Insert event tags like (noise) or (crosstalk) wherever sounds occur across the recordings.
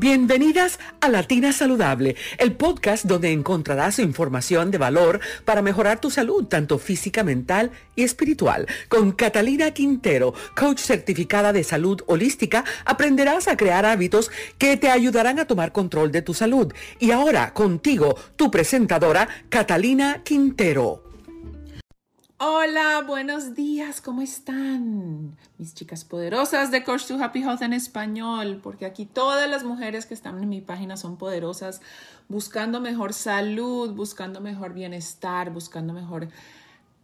Bienvenidas a Latina Saludable, el podcast donde encontrarás información de valor para mejorar tu salud, tanto física, mental y espiritual. Con Catalina Quintero, coach certificada de salud holística, aprenderás a crear hábitos que te ayudarán a tomar control de tu salud. Y ahora contigo, tu presentadora, Catalina Quintero. Hola, buenos días, ¿cómo están? Mis chicas poderosas de Coach to Happy Health en español, porque aquí todas las mujeres que están en mi página son poderosas, buscando mejor salud, buscando mejor bienestar, buscando mejor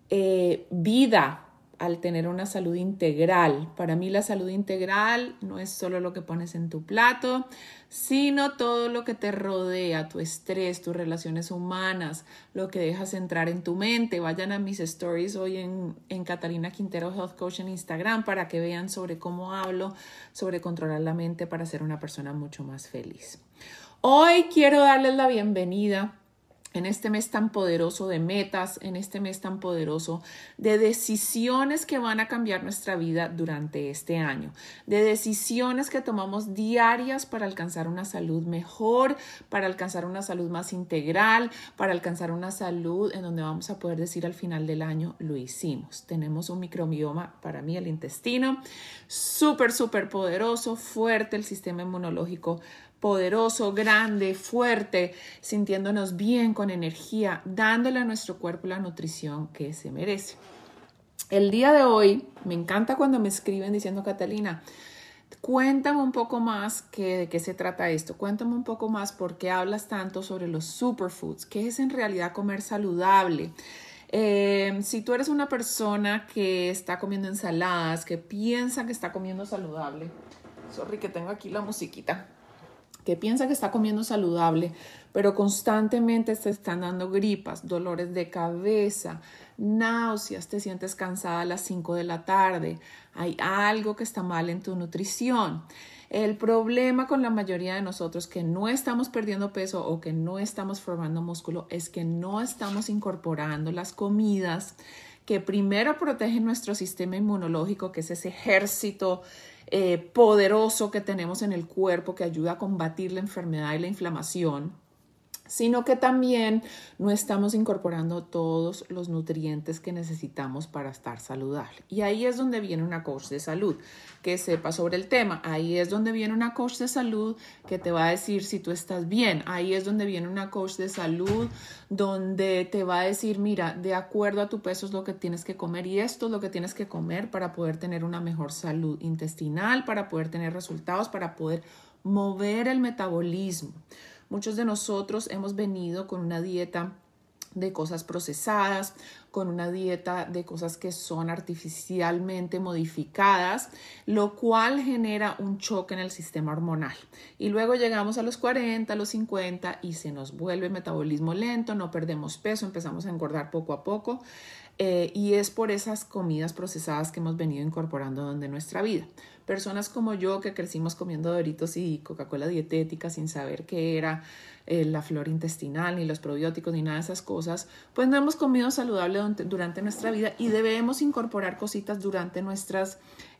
eh, vida, al tener una salud integral. Para mí la salud integral no es solo lo que pones en tu plato, sino todo lo que te rodea, tu estrés, tus relaciones humanas, lo que dejas entrar en tu mente. Vayan a mis stories hoy en, en Catalina Quintero Health Coach en Instagram para que vean sobre cómo hablo, sobre controlar la mente para ser una persona mucho más feliz. Hoy quiero darles la bienvenida en este mes tan poderoso de metas, en este mes tan poderoso de decisiones que van a cambiar nuestra vida durante este año, de decisiones que tomamos diarias para alcanzar una salud mejor, para alcanzar una salud más integral, para alcanzar una salud en donde vamos a poder decir al final del año, lo hicimos. Tenemos un microbioma, para mí el intestino, súper, súper poderoso, fuerte el sistema inmunológico poderoso, grande, fuerte, sintiéndonos bien, con energía, dándole a nuestro cuerpo la nutrición que se merece. El día de hoy, me encanta cuando me escriben diciendo, Catalina, cuéntame un poco más que, de qué se trata esto, cuéntame un poco más por qué hablas tanto sobre los superfoods, qué es en realidad comer saludable. Eh, si tú eres una persona que está comiendo ensaladas, que piensa que está comiendo saludable, sorry que tengo aquí la musiquita que piensa que está comiendo saludable, pero constantemente te están dando gripas, dolores de cabeza, náuseas, te sientes cansada a las 5 de la tarde, hay algo que está mal en tu nutrición. El problema con la mayoría de nosotros que no estamos perdiendo peso o que no estamos formando músculo es que no estamos incorporando las comidas que primero protegen nuestro sistema inmunológico, que es ese ejército eh, poderoso que tenemos en el cuerpo que ayuda a combatir la enfermedad y la inflamación sino que también no estamos incorporando todos los nutrientes que necesitamos para estar saludable. Y ahí es donde viene una coach de salud que sepa sobre el tema. Ahí es donde viene una coach de salud que te va a decir si tú estás bien. Ahí es donde viene una coach de salud donde te va a decir, mira, de acuerdo a tu peso es lo que tienes que comer y esto es lo que tienes que comer para poder tener una mejor salud intestinal, para poder tener resultados, para poder mover el metabolismo. Muchos de nosotros hemos venido con una dieta de cosas procesadas, con una dieta de cosas que son artificialmente modificadas, lo cual genera un choque en el sistema hormonal. Y luego llegamos a los 40, a los 50 y se nos vuelve metabolismo lento, no perdemos peso, empezamos a engordar poco a poco. Eh, y es por esas comidas procesadas que hemos venido incorporando donde nuestra vida. Personas como yo que crecimos comiendo Doritos y Coca-Cola dietética sin saber qué era eh, la flora intestinal, ni los probióticos, ni nada de esas cosas, pues no hemos comido saludable durante, nuestra vida y debemos incorporar cositas durante nuestra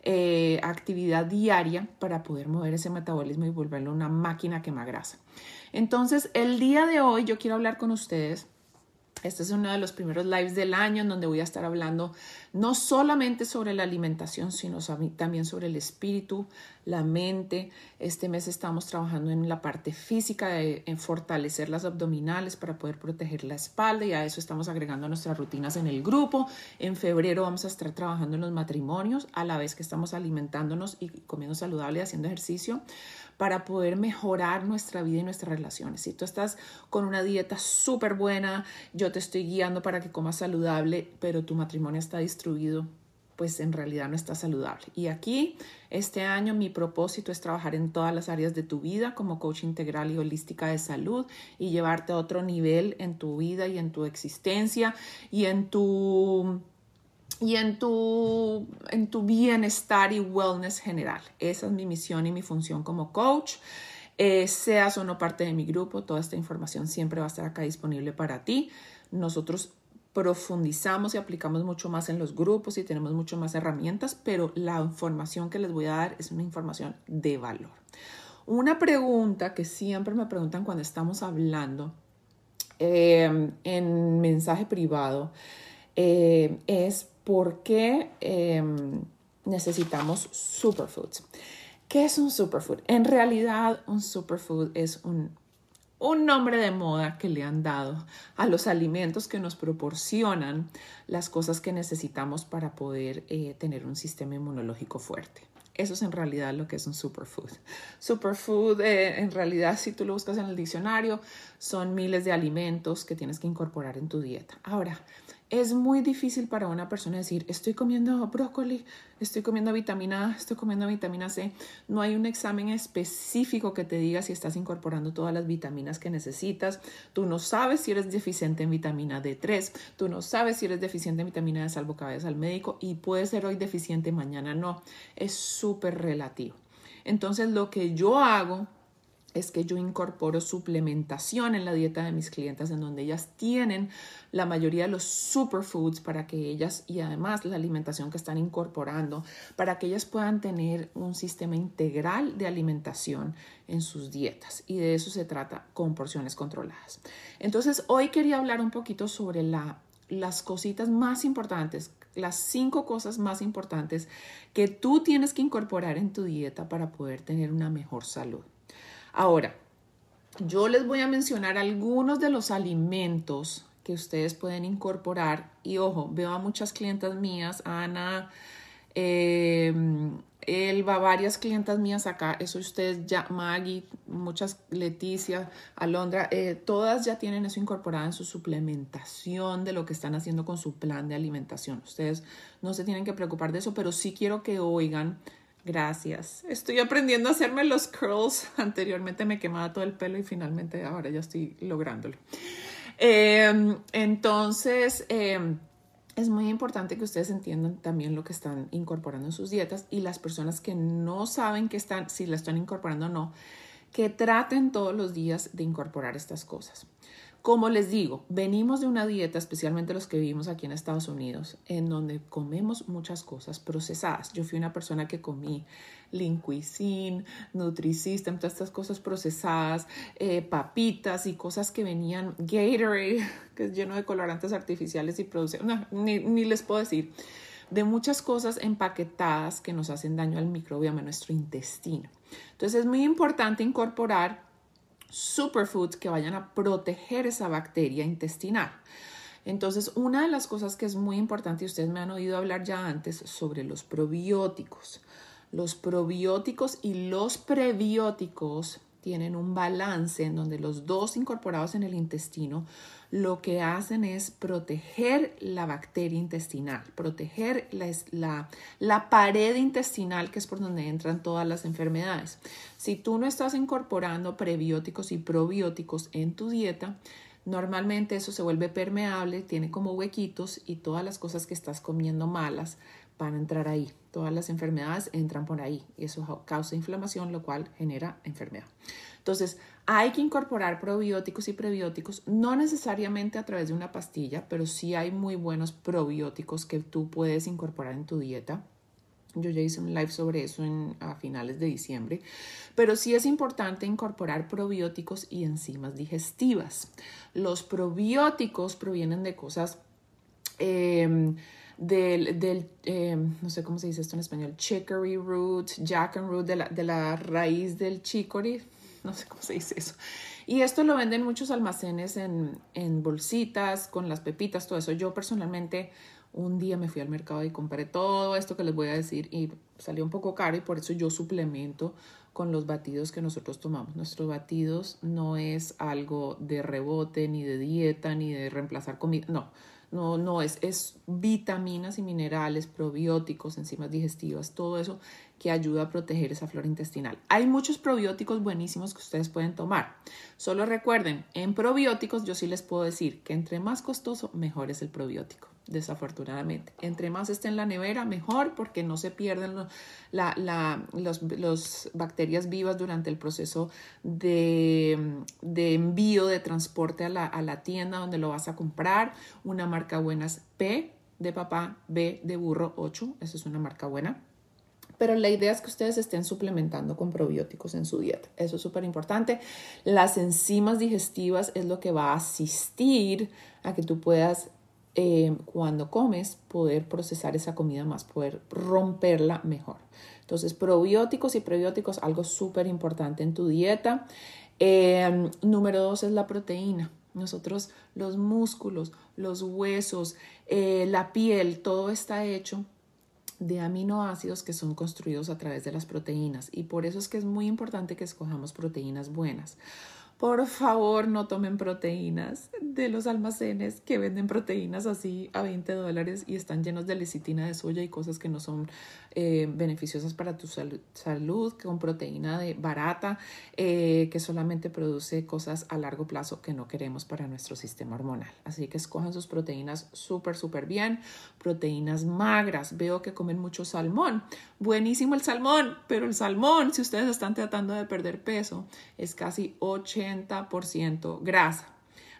eh, actividad diaria para poder mover ese metabolismo y volverlo una máquina que grasa. Entonces, el día de hoy yo quiero hablar con ustedes este es uno de los primeros lives del año en donde voy a estar hablando no solamente sobre la alimentación, sino también sobre el espíritu, la mente. Este mes estamos trabajando en la parte física, de, en fortalecer las abdominales para poder proteger la espalda y a eso estamos agregando nuestras rutinas en el grupo. En febrero vamos a estar trabajando en los matrimonios a la vez que estamos alimentándonos y comiendo saludable haciendo ejercicio para poder mejorar nuestra vida y nuestras relaciones. Si tú estás con una dieta súper buena, yo te estoy guiando para que comas saludable, pero tu matrimonio está destruido, pues en realidad no está saludable. Y aquí, este año, mi propósito es trabajar en todas las áreas de tu vida como coach integral y holística de salud y llevarte a otro nivel en tu vida y en tu existencia y en tu y en tu, en tu bienestar y wellness general. Esa es mi misión y mi función como coach. Eh, seas o no parte de mi grupo, toda esta información siempre va a estar acá disponible para ti. Nosotros profundizamos y aplicamos mucho más en los grupos y tenemos mucho más herramientas, pero la información que les voy a dar es una información de valor. Una pregunta que siempre me preguntan cuando estamos hablando eh, en mensaje privado eh, es por qué eh, necesitamos superfoods. ¿Qué es un superfood? En realidad, un superfood es un, un nombre de moda que le han dado a los alimentos que nos proporcionan las cosas que necesitamos para poder tener un sistema inmunológico fuerte. Eso es en realidad lo que es un superfood. Superfood, eh, en realidad, si tú lo buscas en el diccionario, son miles de alimentos que tienes que incorporar en tu dieta. Ahora, es muy difícil para una persona decir, estoy comiendo brócoli, estoy comiendo vitamina A, estoy comiendo vitamina C. No hay un examen específico que te diga si estás incorporando todas las vitaminas que necesitas. Tú no sabes si eres deficiente en vitamina D3, tú no sabes si eres deficiente en vitamina D, salvo que vayas al médico y puede ser hoy deficiente, mañana no. Es súper relativo. Entonces, lo que yo hago es que yo incorporo suplementación en la dieta de mis clientes en donde ellas tienen la mayoría de los superfoods para que ellas y además la alimentación que están incorporando para que ellas puedan tener un sistema integral de alimentación en sus dietas y de eso se trata con porciones controladas. Entonces hoy quería hablar un poquito sobre la, las cositas más importantes las cinco cosas más importantes que tú tienes que incorporar en tu dieta para poder tener una mejor salud. Ahora, yo les voy a mencionar algunos de los alimentos que ustedes pueden incorporar. Y ojo, veo a muchas clientas mías, Ana, eh, Elba, varias clientas mías acá, eso ustedes ya, Maggie, muchas, Leticia, Alondra, eh, todas ya tienen eso incorporado en su suplementación de lo que están haciendo con su plan de alimentación. Ustedes no se tienen que preocupar de eso, pero sí quiero que oigan Gracias. Estoy aprendiendo a hacerme los curls. (laughs) Anteriormente me quemaba todo el pelo y finalmente ahora ya estoy lográndolo. Em, entonces, em, es muy importante que ustedes entiendan también lo que están incorporando en sus dietas y las personas que no saben que están, si la están incorporando o no, que traten todos los días de incorporar estas cosas. Como les digo, venimos de una dieta, especialmente los que vivimos aquí en Estados Unidos, en donde comemos muchas cosas procesadas. Yo fui una persona que comí Lean Cuisine, Nutrisystem, todas estas cosas procesadas, eh, papitas y cosas que venían, Gatorade, (laughs) que es lleno de colorantes artificiales y produce, no, ni, ni les puedo decir, de muchas cosas empaquetadas que nos hacen daño al microbioma, a nuestro intestino. Entonces es muy importante incorporar superfoods que vayan a proteger esa bacteria intestinal. Entonces, una de las cosas que es muy importante, y ustedes me han oído hablar ya antes, sobre los probióticos. Los probióticos y los prebióticos tienen un balance en donde los dos incorporados en el intestino lo que hacen es proteger la bacteria intestinal, proteger la, pared intestinal que es por donde entran todas las enfermedades. Si tú no estás incorporando prebióticos y probióticos en tu dieta, normalmente eso se vuelve permeable, tiene como huequitos y todas las cosas que estás comiendo malas van a entrar ahí. Todas las enfermedades entran por ahí y eso causa inflamación, lo cual genera enfermedad. Entonces, hay que incorporar probióticos y prebióticos, no necesariamente a través de una pastilla, pero sí hay muy buenos probióticos que tú puedes incorporar en tu dieta. Yo ya hice un live sobre eso en, a finales de diciembre, pero sí es importante incorporar probióticos y enzimas digestivas. Los probióticos provienen de cosas em, del, eh, no sé cómo se dice esto en español, chicory root, jack and root, de la raíz del chicory, no sé cómo se dice eso. Y esto lo venden muchos almacenes en, en bolsitas, con las pepitas, todo eso. Yo personalmente un día me fui al mercado y compré todo esto que les voy a decir y salió un poco caro y por eso yo suplemento con los batidos que nosotros tomamos. Nuestros batidos no es algo de rebote, ni de dieta, ni de reemplazar comida, no no, no es, es vitaminas y minerales, probióticos, enzimas digestivas, todo eso que ayuda a proteger esa flora intestinal. Hay muchos probióticos buenísimos que ustedes pueden tomar. Solo recuerden, en probióticos yo sí les puedo decir que entre más costoso, mejor es el probiótico desafortunadamente. Entre más esté en la nevera, mejor porque no se pierden las bacterias vivas durante el proceso de, envío, de transporte a la, a la, tienda donde lo vas a comprar. Una marca buena es P de papá, B de burro 8, esa es una marca buena. Pero la idea es que ustedes estén suplementando con probióticos en su dieta. Eso es súper importante. Las enzimas digestivas es lo que va a asistir a que tú puedas, eh, cuando comes, poder procesar esa comida más, poder romperla mejor. Entonces, probióticos y prebióticos, algo súper importante en tu dieta. Eh, número dos es la proteína. Nosotros, los músculos, los huesos, eh, la piel, todo está hecho de aminoácidos que son construidos a través de las proteínas y por eso es que es muy importante que escojamos proteínas buenas. Por favor, no tomen proteínas de los almacenes que venden proteínas así a 20 dólares y están llenos de lecitina de soya y cosas que no son eh, beneficiosas para tu salud, con proteína de barata eh, que solamente produce cosas a largo plazo que no queremos para nuestro sistema hormonal. Así que escojan sus proteínas súper, súper bien. Proteínas magras. Veo que comen mucho salmón. Buenísimo el salmón, pero el salmón, si ustedes están tratando de perder peso, es casi 80% grasa.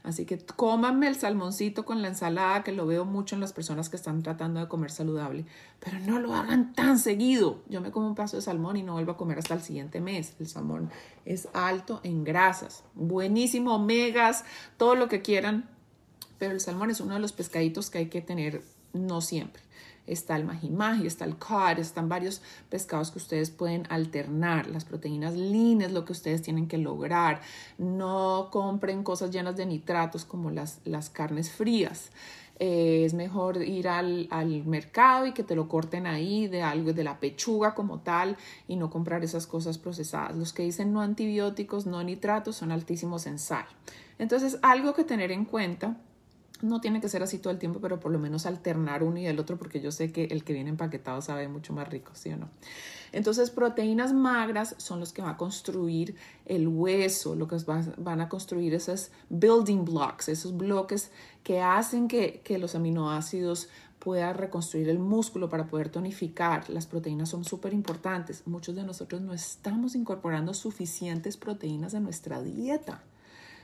Así que cómanme el salmoncito con la ensalada, que lo veo mucho en las personas que están tratando de comer saludable, pero no lo hagan tan seguido. Yo me como un paso de salmón y no vuelvo a comer hasta el siguiente mes. El salmón es alto en grasas, buenísimo, omegas, todo lo que quieran, pero el salmón es uno de los pescaditos que hay que tener no siempre está el majimaji, está el cod, están varios pescados que ustedes pueden alternar. Las proteínas lean es lo que ustedes tienen que lograr. No compren cosas llenas de nitratos como las, las carnes frías. Eh, es mejor ir al, al, mercado y que te lo corten ahí de algo de la pechuga como tal y no comprar esas cosas procesadas. Los que dicen no antibióticos, no nitratos son altísimos en sal. Entonces, algo que tener en cuenta no tiene que ser así todo el tiempo, pero por lo menos alternar uno y el otro, porque yo sé que el que viene empaquetado sabe mucho más rico, ¿sí o no? Entonces, proteínas magras son los que van a construir el hueso, lo que van a construir esos building blocks, esos bloques que hacen que, los aminoácidos puedan reconstruir el músculo para poder tonificar. Las proteínas son súper importantes. Muchos de nosotros no estamos incorporando suficientes proteínas en nuestra dieta.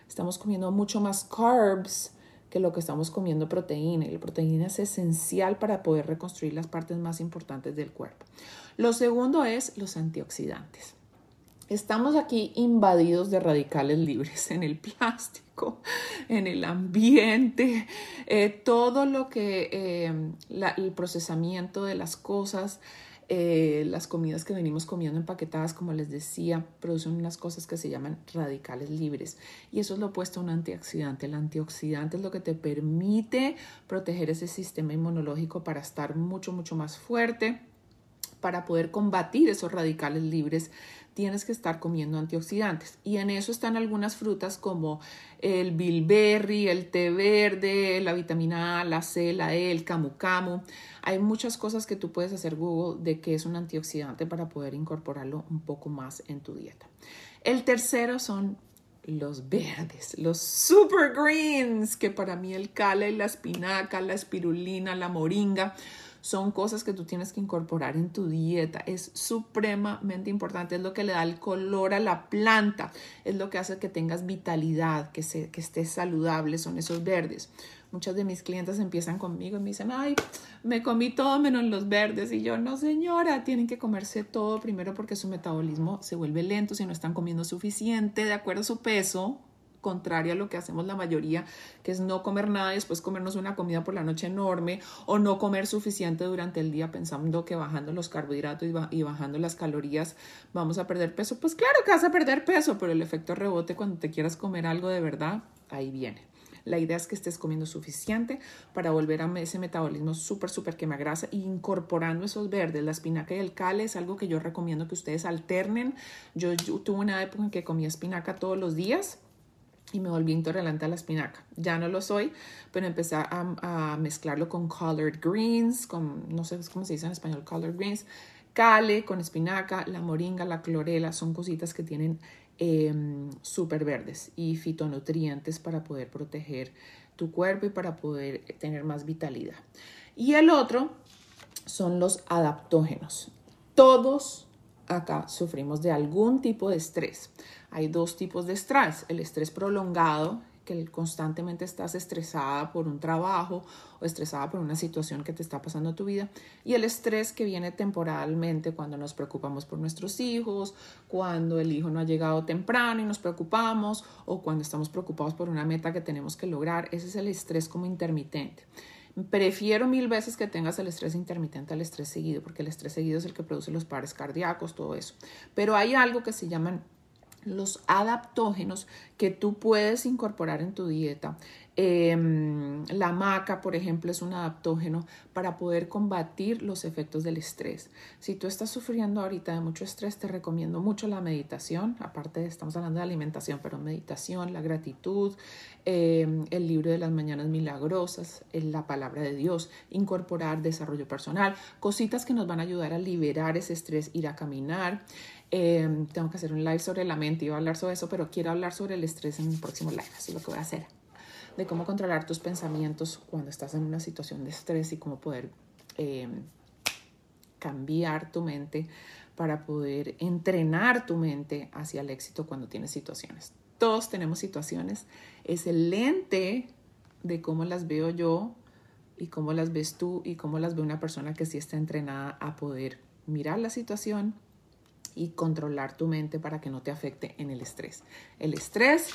Estamos comiendo mucho más carbs que lo que estamos comiendo proteína. Y la proteína es esencial para poder reconstruir las partes más importantes del cuerpo. Lo segundo es los antioxidantes. Estamos aquí invadidos de radicales libres en el plástico, en el ambiente, eh, todo lo que eh, el procesamiento de las cosas eh, las comidas que venimos comiendo empaquetadas, como les decía, producen unas cosas que se llaman radicales libres. Y eso es lo opuesto a un antioxidante. El antioxidante es lo que te permite proteger ese sistema inmunológico para estar mucho, mucho más fuerte, para poder combatir esos radicales libres tienes que estar comiendo antioxidantes. Y en eso están algunas frutas como el bilberry, el té verde, la vitamina A, la C, la E, el camu camu. Hay muchas cosas que tú puedes hacer Google de que es un antioxidante para poder incorporarlo un poco más en tu dieta. El tercero son los verdes, los super greens, que para mí el cala la espinaca, la espirulina, la moringa son cosas que tú tienes que incorporar en tu dieta. Es supremamente importante, es lo que le da el color a la planta, es lo que hace que tengas vitalidad, que, se, que estés saludable, son esos verdes. Muchas de mis clientes empiezan conmigo y me dicen, ay, me comí todo menos los verdes. Y yo, no señora, tienen que comerse todo primero porque su metabolismo se vuelve lento si no están comiendo suficiente de acuerdo a su peso contraria a lo que hacemos la mayoría, que es no comer nada y después comernos una comida por la noche enorme o no comer suficiente durante el día pensando que bajando los carbohidratos y, bajando las calorías vamos a perder peso. Pues claro que vas a perder peso, pero el efecto rebote cuando te quieras comer algo de verdad, ahí viene. La idea es que estés comiendo suficiente para volver a ese metabolismo súper, súper quema grasa e incorporando esos verdes. La espinaca y el cale es algo que yo recomiendo que ustedes alternen. Yo, yo tuve una época en que comía espinaca todos los días y me volví intolerante a la espinaca. Ya no lo soy, pero empecé a, mezclarlo con collard greens, con, no sé cómo se dice en español, collard greens, cale con espinaca, la moringa, la clorela, son cositas que tienen eh, súper verdes y fitonutrientes para poder proteger tu cuerpo y para poder tener más vitalidad. Y el otro son los adaptógenos. Todos acá sufrimos de algún tipo de estrés. Hay dos tipos de estrés, el estrés prolongado que constantemente estás estresada por un trabajo o estresada por una situación que te está pasando tu vida y el estrés que viene temporalmente cuando nos preocupamos por nuestros hijos, cuando el hijo no ha llegado temprano y nos preocupamos o cuando estamos preocupados por una meta que tenemos que lograr, ese es el estrés como intermitente. Prefiero mil veces que tengas el estrés intermitente al estrés seguido, porque el estrés seguido es el que produce los pares cardíacos, todo eso. Pero hay algo que se llaman los adaptógenos que tú puedes incorporar en tu dieta. Em, la maca, por ejemplo, es un adaptógeno para poder combatir los efectos del estrés. Si tú estás sufriendo ahorita de mucho estrés, te recomiendo mucho la meditación. Aparte, estamos hablando de alimentación, pero meditación, la gratitud, em, el libro de las mañanas milagrosas, la palabra de Dios, incorporar desarrollo personal, cositas que nos van a ayudar a liberar ese estrés, ir a caminar. Em, tengo que hacer un live sobre la mente, iba a hablar sobre eso, pero quiero hablar sobre el estrés en el próximo live, así lo que voy a hacer, de cómo controlar tus pensamientos cuando estás en una situación de estrés y cómo poder em, cambiar tu mente para poder entrenar tu mente hacia el éxito cuando tienes situaciones. Todos tenemos situaciones, es el lente de cómo las veo yo y cómo las ves tú y cómo las ve una persona que sí está entrenada a poder mirar la situación, y controlar tu mente para que no te afecte en el estrés. El estrés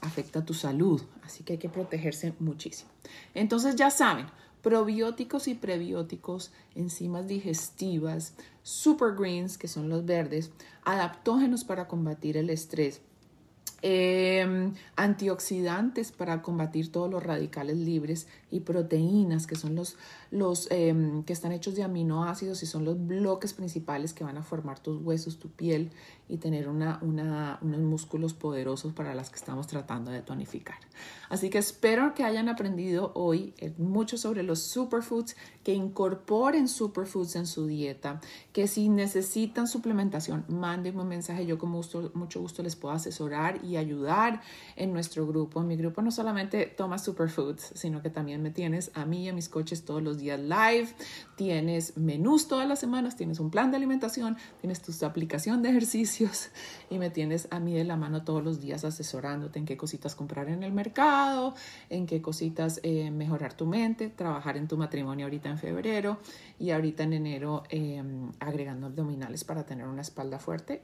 afecta tu salud, así que hay que protegerse muchísimo. Entonces ya saben, probióticos y prebióticos, enzimas digestivas, super greens, que son los verdes, adaptógenos para combatir el estrés, Em, antioxidantes para combatir todos los radicales libres y proteínas que son los, los em, que están hechos de aminoácidos y son los bloques principales que van a formar tus huesos, tu piel y tener una, una, unos músculos poderosos para las que estamos tratando de tonificar. Así que espero que hayan aprendido hoy eh, mucho sobre los superfoods, que incorporen superfoods en su dieta, que si necesitan suplementación, mándenme un mensaje, yo con mucho gusto les puedo asesorar y ayudar en nuestro grupo. En mi grupo no solamente toma superfoods, sino que también me tienes a mí y a mis coches todos los días live, tienes menús todas las semanas, tienes un plan de alimentación, tienes tu aplicación de ejercicios (laughs) y me tienes a mí de la mano todos los días asesorándote en qué cositas comprar en el mercado, en qué cositas eh, mejorar tu mente, trabajar en tu matrimonio ahorita en febrero y ahorita en enero em, agregando abdominales para tener una espalda fuerte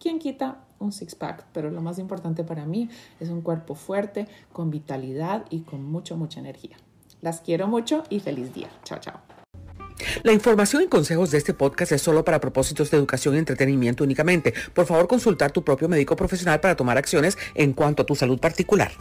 ¿Quién quita un six-pack? Pero lo más importante para mí es un cuerpo fuerte, con vitalidad y con mucha, mucha energía. Las quiero mucho y feliz día. Chao, chao. La información y consejos de este podcast es solo para propósitos de educación y entretenimiento únicamente. Por favor, consultar tu propio médico profesional para tomar acciones en cuanto a tu salud particular.